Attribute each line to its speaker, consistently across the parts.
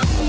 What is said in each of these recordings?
Speaker 1: Bye.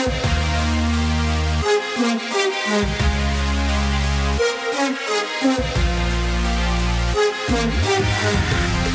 Speaker 1: Thank you.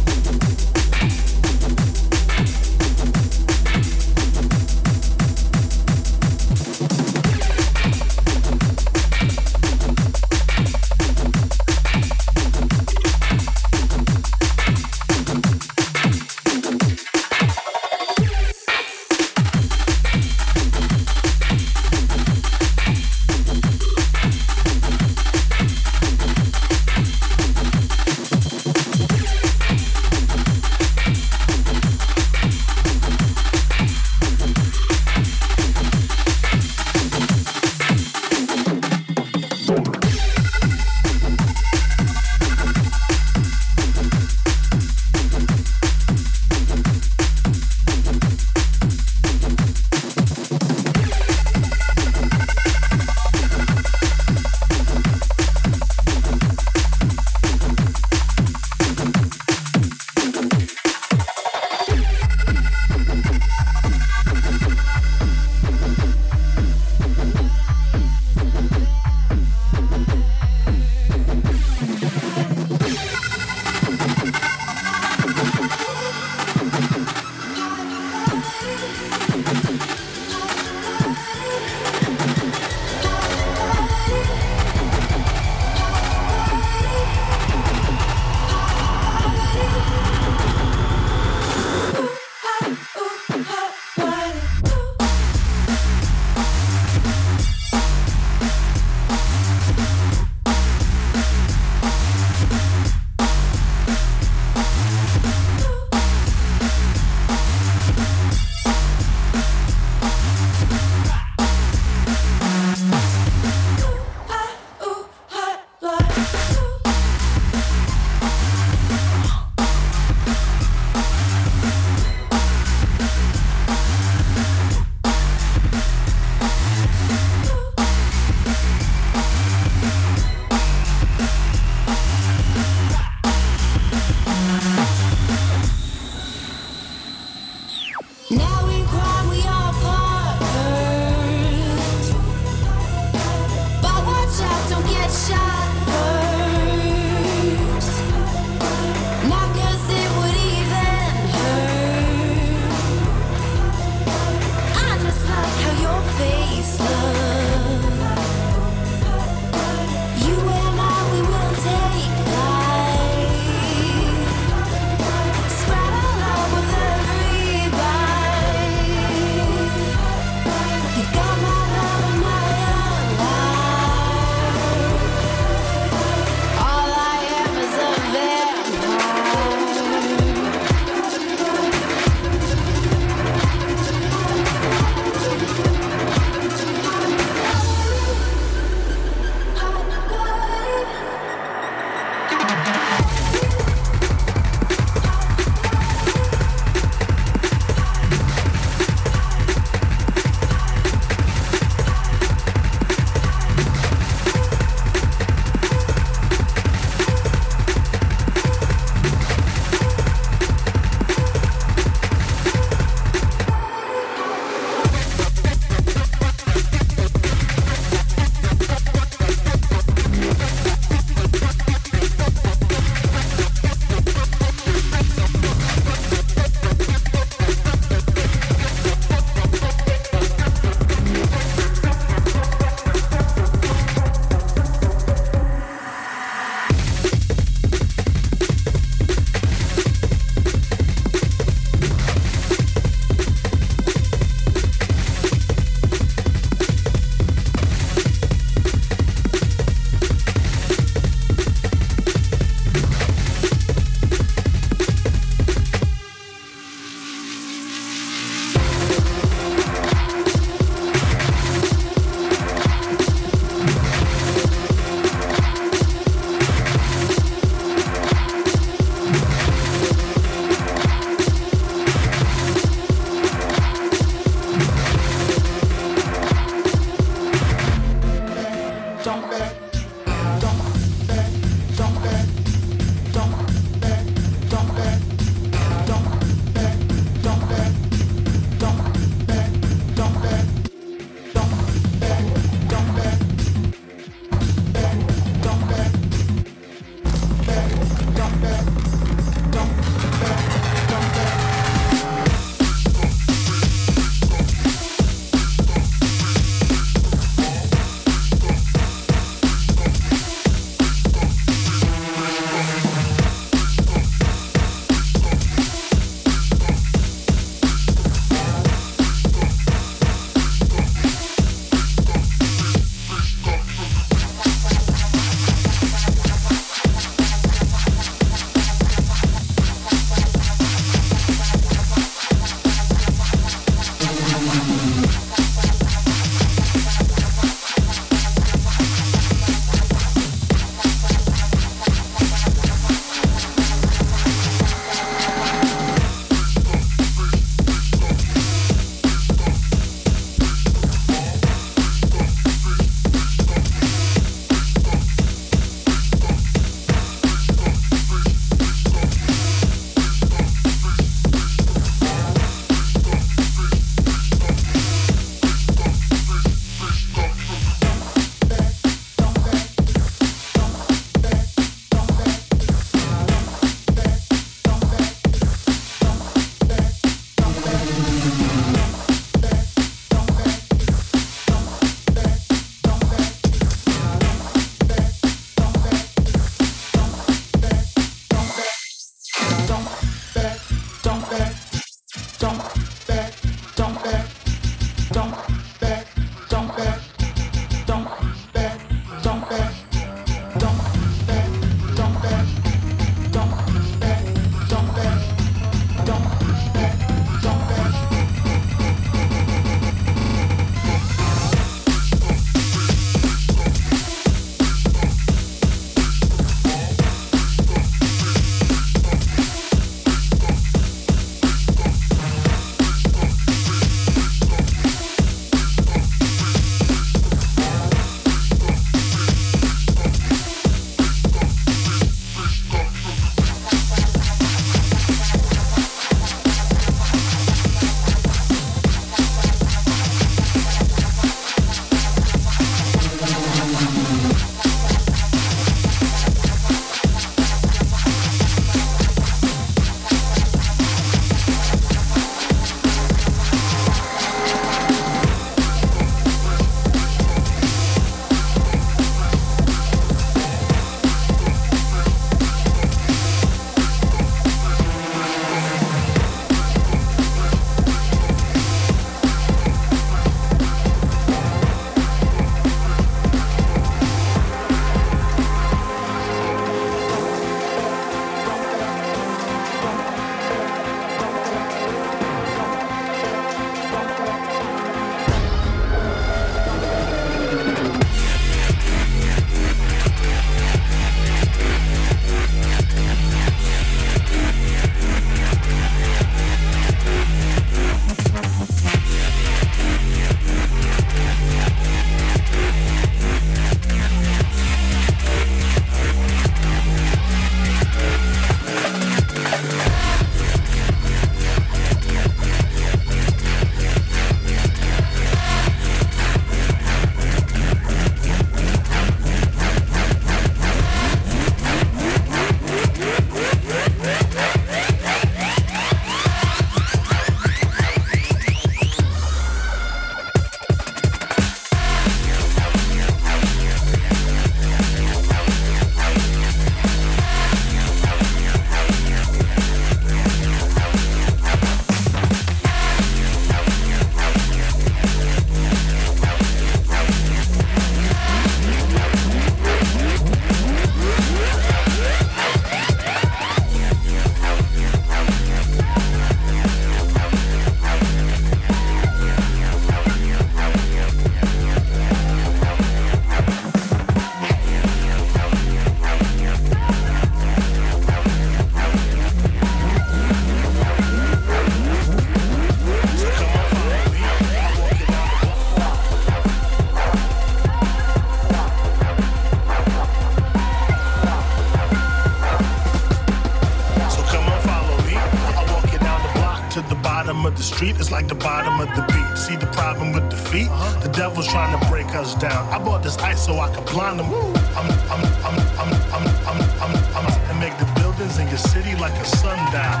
Speaker 2: Like the bottom of the beat. See the problem with defeat? The devil's trying to break us down. I bought this ice so I could blind them. I'm, I'm, I'm, I'm, I'm, I'm, I'm, I'm, and make the buildings in your city like a sundown.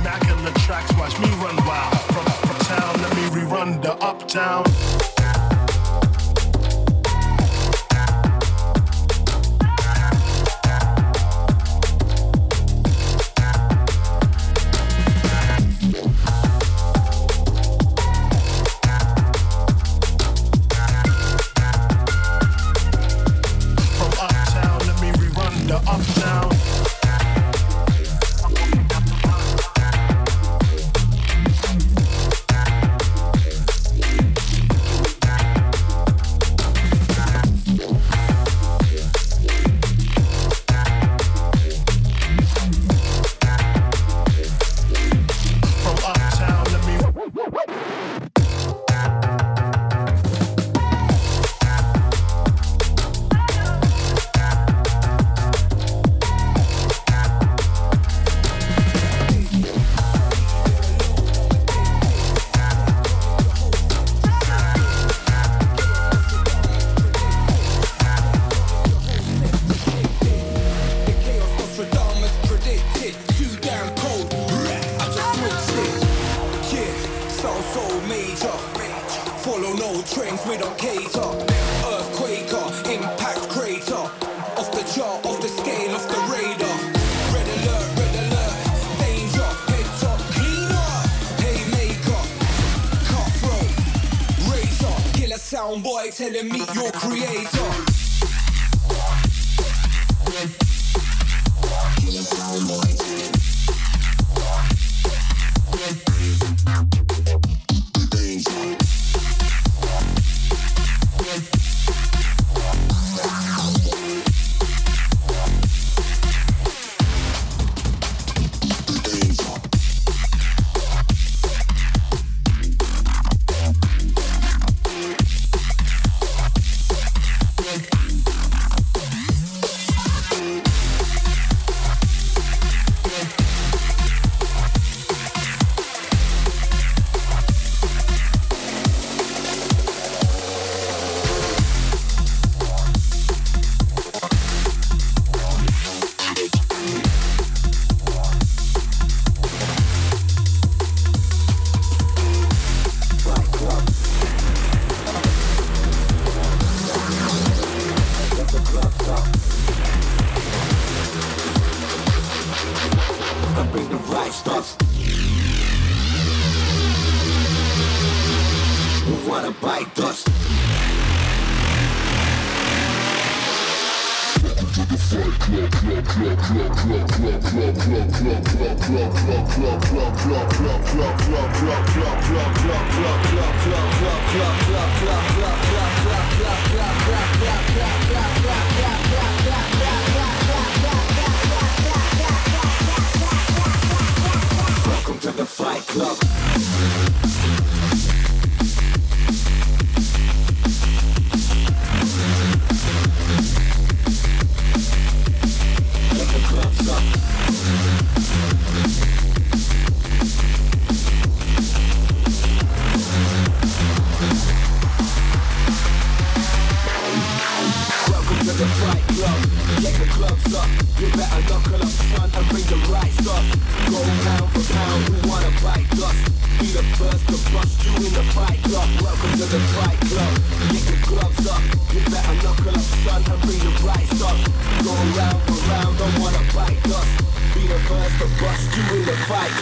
Speaker 2: Immaculate tracks, watch me run wild. From, from town, let me rerun the uptown.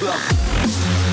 Speaker 3: up.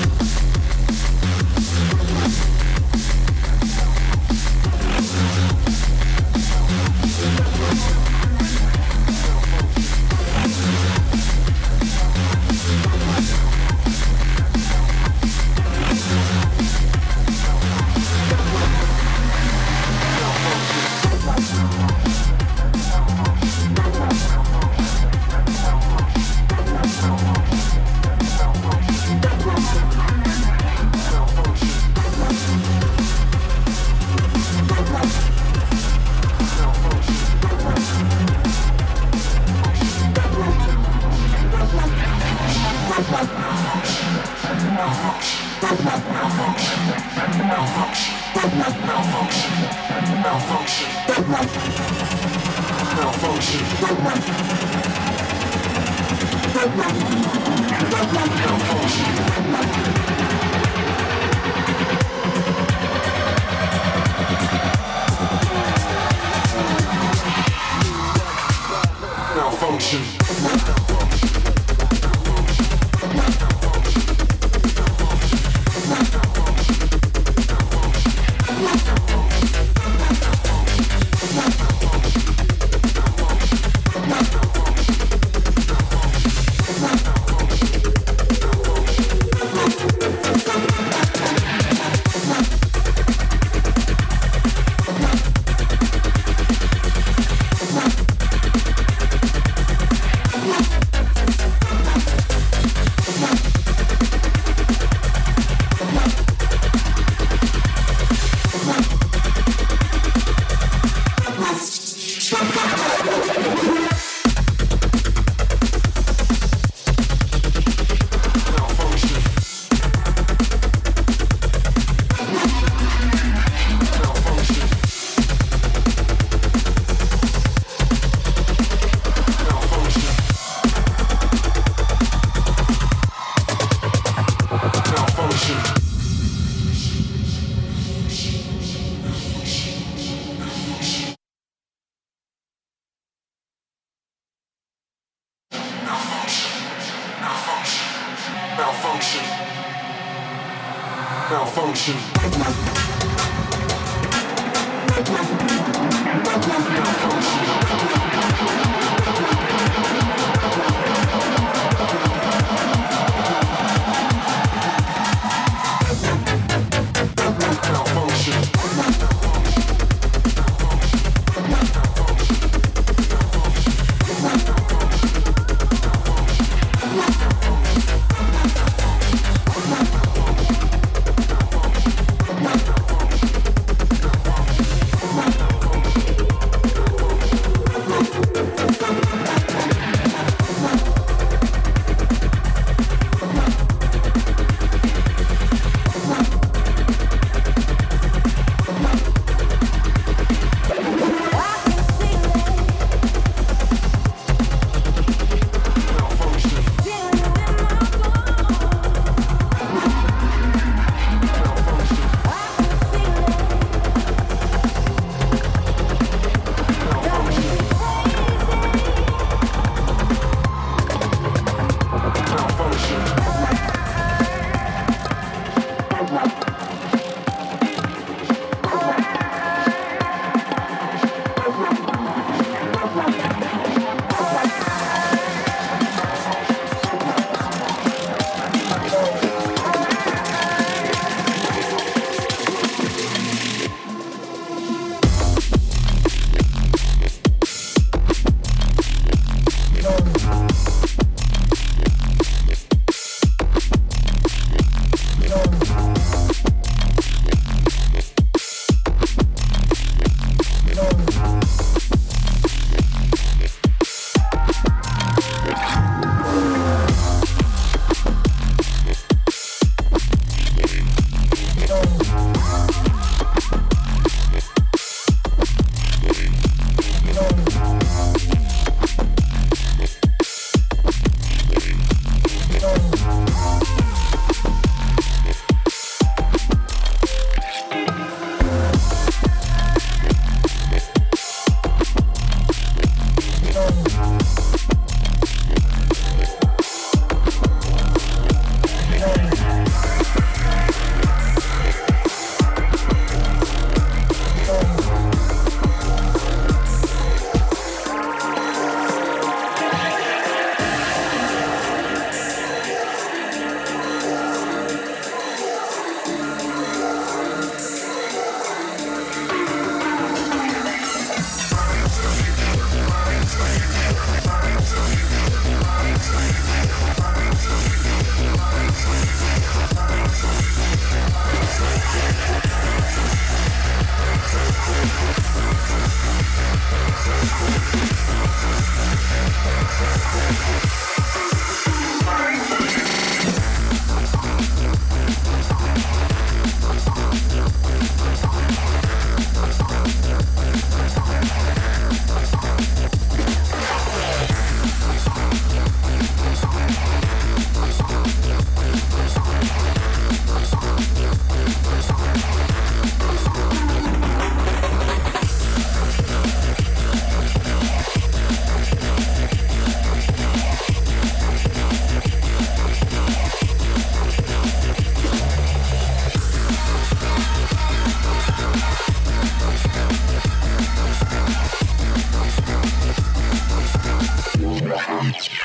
Speaker 3: Yeah.